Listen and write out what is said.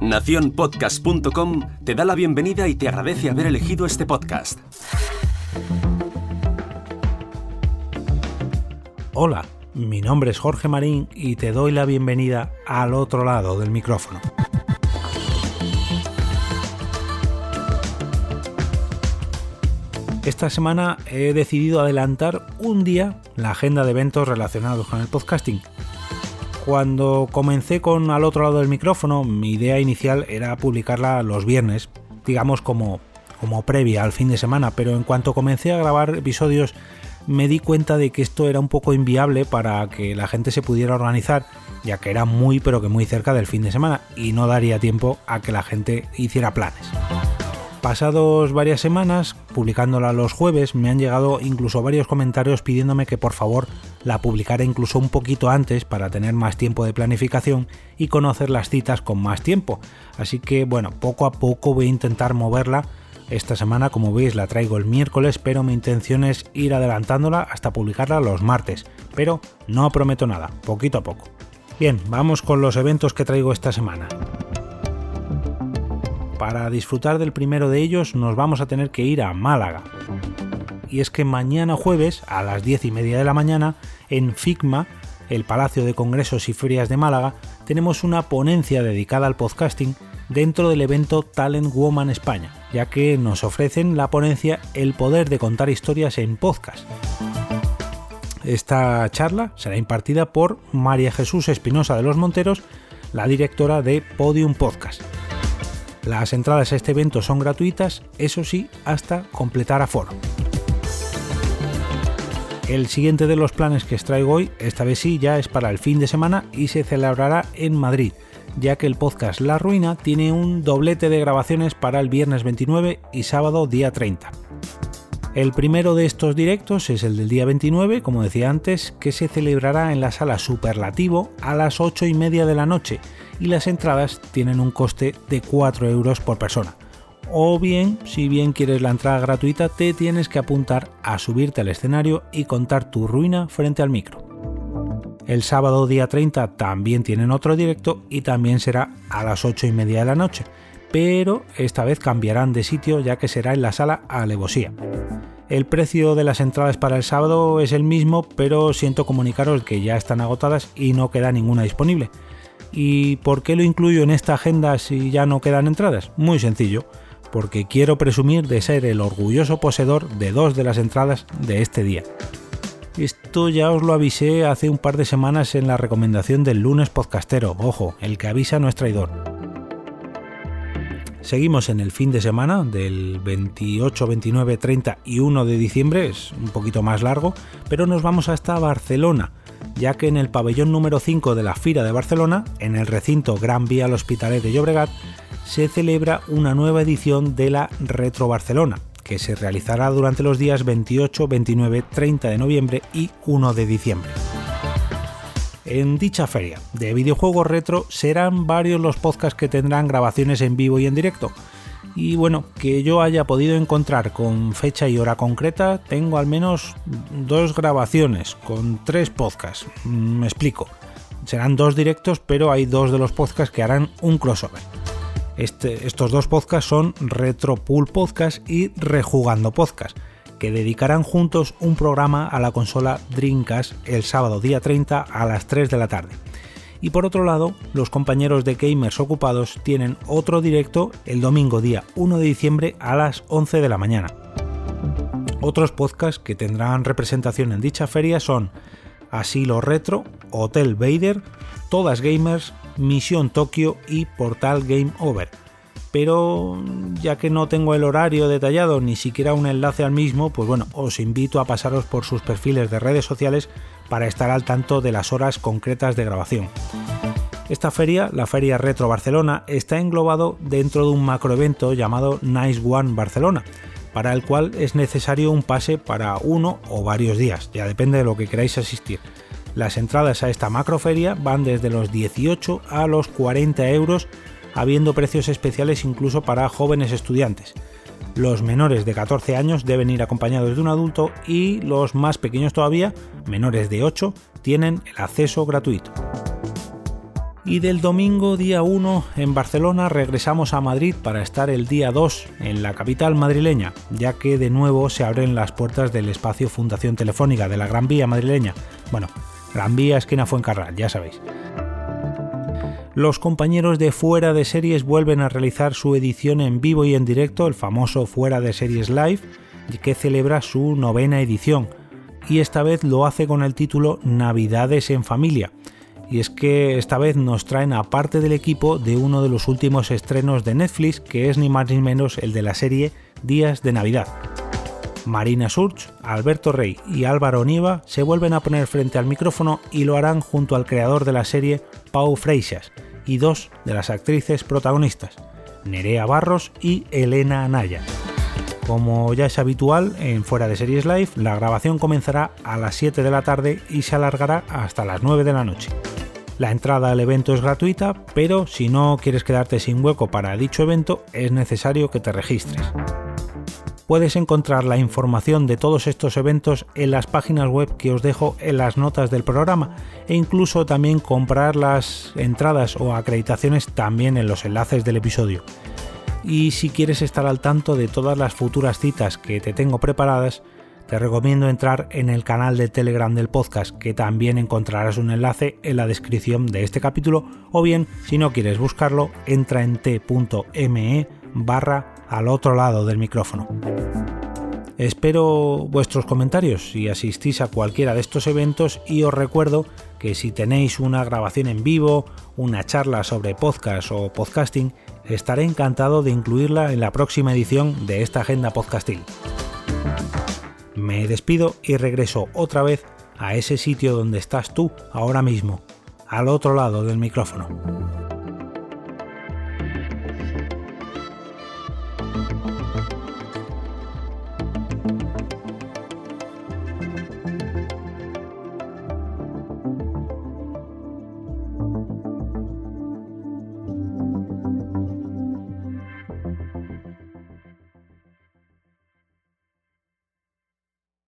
Naciónpodcast.com te da la bienvenida y te agradece haber elegido este podcast. Hola, mi nombre es Jorge Marín y te doy la bienvenida al otro lado del micrófono. Esta semana he decidido adelantar un día la agenda de eventos relacionados con el podcasting cuando comencé con al otro lado del micrófono, mi idea inicial era publicarla los viernes, digamos como, como previa al fin de semana, pero en cuanto comencé a grabar episodios me di cuenta de que esto era un poco inviable para que la gente se pudiera organizar, ya que era muy pero que muy cerca del fin de semana y no daría tiempo a que la gente hiciera planes. Pasados varias semanas, publicándola los jueves, me han llegado incluso varios comentarios pidiéndome que por favor la publicara incluso un poquito antes para tener más tiempo de planificación y conocer las citas con más tiempo. Así que bueno, poco a poco voy a intentar moverla. Esta semana, como veis, la traigo el miércoles, pero mi intención es ir adelantándola hasta publicarla los martes. Pero no prometo nada, poquito a poco. Bien, vamos con los eventos que traigo esta semana. Para disfrutar del primero de ellos nos vamos a tener que ir a Málaga. Y es que mañana jueves a las 10 y media de la mañana en FICMA, el Palacio de Congresos y Ferias de Málaga, tenemos una ponencia dedicada al podcasting dentro del evento Talent Woman España, ya que nos ofrecen la ponencia El poder de contar historias en podcast. Esta charla será impartida por María Jesús Espinosa de los Monteros, la directora de Podium Podcast. Las entradas a este evento son gratuitas, eso sí, hasta completar aforo. El siguiente de los planes que os traigo hoy, esta vez sí, ya es para el fin de semana y se celebrará en Madrid, ya que el podcast La Ruina tiene un doblete de grabaciones para el viernes 29 y sábado día 30. El primero de estos directos es el del día 29, como decía antes, que se celebrará en la sala Superlativo a las 8 y media de la noche y las entradas tienen un coste de 4 euros por persona. O bien, si bien quieres la entrada gratuita, te tienes que apuntar a subirte al escenario y contar tu ruina frente al micro. El sábado día 30 también tienen otro directo y también será a las 8 y media de la noche, pero esta vez cambiarán de sitio ya que será en la sala Alevosía. El precio de las entradas para el sábado es el mismo, pero siento comunicaros que ya están agotadas y no queda ninguna disponible. ¿Y por qué lo incluyo en esta agenda si ya no quedan entradas? Muy sencillo, porque quiero presumir de ser el orgulloso poseedor de dos de las entradas de este día. Esto ya os lo avisé hace un par de semanas en la recomendación del lunes podcastero, ojo, el que avisa no es traidor. Seguimos en el fin de semana del 28, 29, 30 y 1 de diciembre, es un poquito más largo, pero nos vamos hasta Barcelona ya que en el pabellón número 5 de la Fira de Barcelona, en el recinto Gran Vía al Hospitalet de Llobregat, se celebra una nueva edición de la Retro Barcelona, que se realizará durante los días 28, 29, 30 de noviembre y 1 de diciembre. En dicha feria de videojuegos retro serán varios los podcasts que tendrán grabaciones en vivo y en directo, y bueno, que yo haya podido encontrar con fecha y hora concreta, tengo al menos dos grabaciones con tres podcasts. Mm, me explico. Serán dos directos, pero hay dos de los podcasts que harán un crossover. Este, estos dos podcasts son Retro Pool Podcast y Rejugando Podcast, que dedicarán juntos un programa a la consola Dreamcast el sábado día 30 a las 3 de la tarde. Y por otro lado, los compañeros de Gamers Ocupados tienen otro directo el domingo día 1 de diciembre a las 11 de la mañana. Otros podcasts que tendrán representación en dicha feria son Asilo Retro, Hotel Vader, Todas Gamers, Misión Tokio y Portal Game Over. Pero ya que no tengo el horario detallado ni siquiera un enlace al mismo, pues bueno, os invito a pasaros por sus perfiles de redes sociales para estar al tanto de las horas concretas de grabación. Esta feria, la Feria Retro Barcelona, está englobado dentro de un macroevento llamado Nice One Barcelona, para el cual es necesario un pase para uno o varios días, ya depende de lo que queráis asistir. Las entradas a esta macroferia van desde los 18 a los 40 euros, habiendo precios especiales incluso para jóvenes estudiantes. Los menores de 14 años deben ir acompañados de un adulto y los más pequeños todavía, menores de 8, tienen el acceso gratuito. Y del domingo día 1 en Barcelona regresamos a Madrid para estar el día 2 en la capital madrileña, ya que de nuevo se abren las puertas del espacio Fundación Telefónica de la Gran Vía madrileña. Bueno, Gran Vía esquina Fuencarral, ya sabéis. Los compañeros de Fuera de Series vuelven a realizar su edición en vivo y en directo, el famoso Fuera de Series Live, que celebra su novena edición, y esta vez lo hace con el título Navidades en Familia y es que esta vez nos traen a parte del equipo de uno de los últimos estrenos de Netflix, que es ni más ni menos el de la serie Días de Navidad. Marina Surch, Alberto Rey y Álvaro Nieva se vuelven a poner frente al micrófono y lo harán junto al creador de la serie, Pau Freixas, y dos de las actrices protagonistas, Nerea Barros y Elena Anaya. Como ya es habitual en Fuera de Series Live, la grabación comenzará a las 7 de la tarde y se alargará hasta las 9 de la noche. La entrada al evento es gratuita, pero si no quieres quedarte sin hueco para dicho evento, es necesario que te registres. Puedes encontrar la información de todos estos eventos en las páginas web que os dejo en las notas del programa e incluso también comprar las entradas o acreditaciones también en los enlaces del episodio. Y si quieres estar al tanto de todas las futuras citas que te tengo preparadas, te recomiendo entrar en el canal de Telegram del podcast, que también encontrarás un enlace en la descripción de este capítulo, o bien, si no quieres buscarlo, entra en t.me barra al otro lado del micrófono. Espero vuestros comentarios si asistís a cualquiera de estos eventos y os recuerdo que si tenéis una grabación en vivo, una charla sobre podcast o podcasting, estaré encantado de incluirla en la próxima edición de esta agenda podcastil. Me despido y regreso otra vez a ese sitio donde estás tú ahora mismo, al otro lado del micrófono.